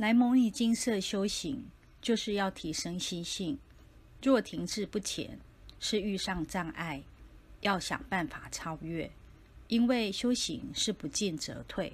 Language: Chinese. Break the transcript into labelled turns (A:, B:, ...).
A: 来模拟金色修行，就是要提升心性，若停滞不前，是遇上障碍，要想办法超越，因为修行是不进则退。